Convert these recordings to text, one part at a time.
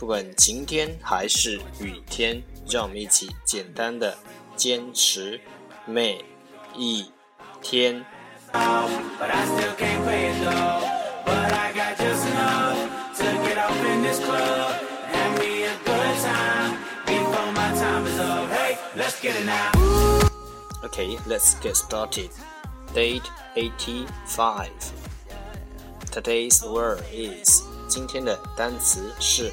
不管晴天还是雨天。让我们一起简单的坚持每一天。Okay, let's get started. Date 85. Today's word is 今天的单词是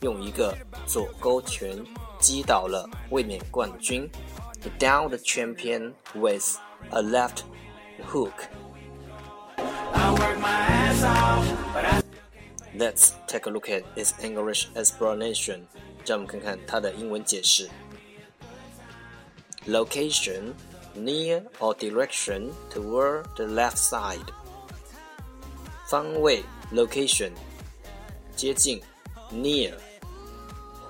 用一个左勾拳击倒了卫冕冠军。He downed the champion with a left hook. Let's take a look at its English explanation. 让我们看看它的英文解释。Location near or direction toward the left side. 方位 location 接近 near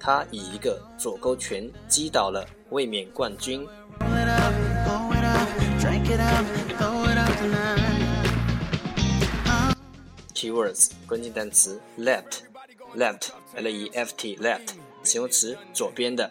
他以一个左勾拳击倒了卫冕冠军。Keywords 关键单词 left left l e f t left 形容词左边的。